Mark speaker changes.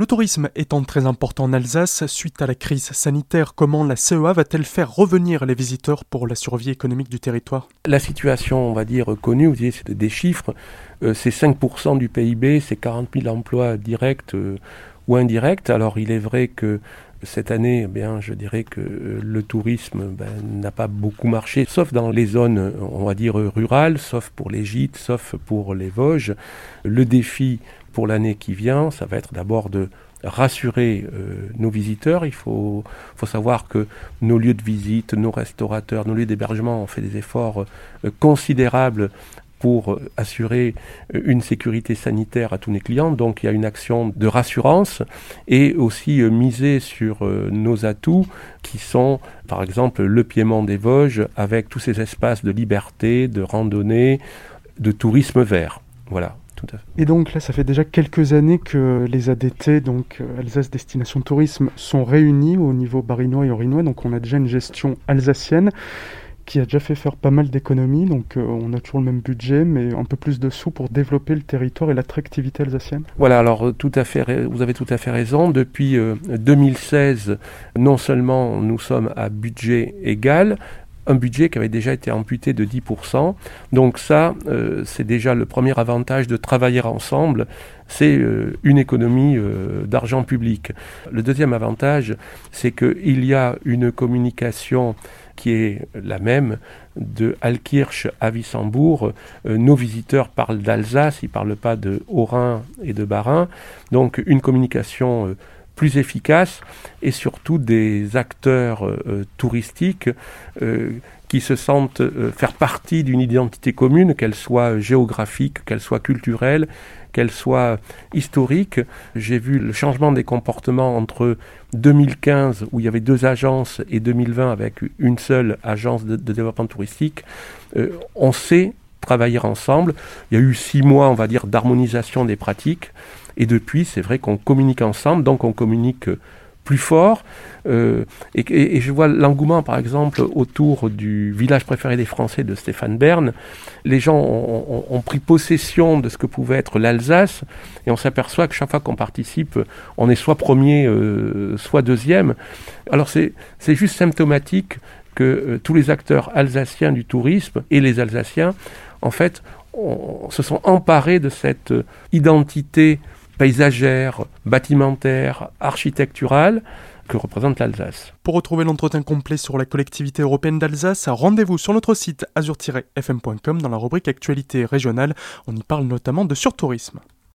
Speaker 1: Le tourisme étant très important en Alsace, suite à la crise sanitaire, comment la CEA va-t-elle faire revenir les visiteurs pour la survie économique du territoire?
Speaker 2: La situation, on va dire, connue, vous voyez, c'est des chiffres, euh, c'est 5% du PIB, c'est 40 000 emplois directs euh, ou. Alors il est vrai que cette année, eh bien, je dirais que euh, le tourisme ben, n'a pas beaucoup marché, sauf dans les zones, on va dire, rurales, sauf pour les gîtes, sauf pour les Vosges. Le défi pour l'année qui vient, ça va être d'abord de rassurer euh, nos visiteurs. Il faut, faut, savoir que nos lieux de visite, nos restaurateurs, nos lieux d'hébergement ont fait des efforts euh, considérables pour euh, assurer une sécurité sanitaire à tous nos clients. Donc il y a une action de rassurance et aussi miser sur nos atouts qui sont par exemple le Piémont des Vosges avec tous ces espaces de liberté, de randonnée, de tourisme vert. Voilà.
Speaker 1: Et donc là, ça fait déjà quelques années que les ADT, donc euh, Alsace Destination Tourisme, sont réunis au niveau barinois et orinois. Donc on a déjà une gestion alsacienne qui a déjà fait faire pas mal d'économies. Donc euh, on a toujours le même budget, mais un peu plus de sous pour développer le territoire et l'attractivité alsacienne.
Speaker 2: Voilà, alors euh, tout à fait, vous avez tout à fait raison. Depuis 2016, non seulement nous sommes à budget égal, un budget qui avait déjà été amputé de 10%. Donc ça, euh, c'est déjà le premier avantage de travailler ensemble, c'est euh, une économie euh, d'argent public. Le deuxième avantage, c'est qu'il y a une communication qui est la même de Alkirch à Wissembourg. nos visiteurs parlent d'Alsace, ils ne parlent pas de Haut-Rhin et de Bas-Rhin. Donc une communication plus efficace et surtout des acteurs euh, touristiques euh, qui se sentent euh, faire partie d'une identité commune, qu'elle soit géographique, qu'elle soit culturelle, qu'elle soit historique. J'ai vu le changement des comportements entre 2015, où il y avait deux agences, et 2020, avec une seule agence de développement touristique. on sait travailler ensemble. Il y a eu six mois, on va dire, d'harmonisation des pratiques. Et depuis, c'est vrai qu'on communique ensemble, donc on communique plus fort. Euh, et, je vois l'engouement, par exemple, autour du village préféré des Français de Stéphane Bern. Les gens ont, pris possession de ce que pouvait être l'Alsace, et on s'aperçoit que chaque fois qu'on participe, on est soit premier, euh, soit deuxième. Alors c'est juste symptomatique que euh, tous les acteurs alsaciens du tourisme et les Alsaciens, en fait, se sont emparés de cette identité paysagère, bâtimentaire, architecturale que représente l'Alsace.
Speaker 1: Pour retrouver l'entretien complet sur la collectivité européenne d'Alsace, rendez-vous sur notre site azur-fm.com dans la rubrique Actualité régionale. On y parle notamment de surtourisme.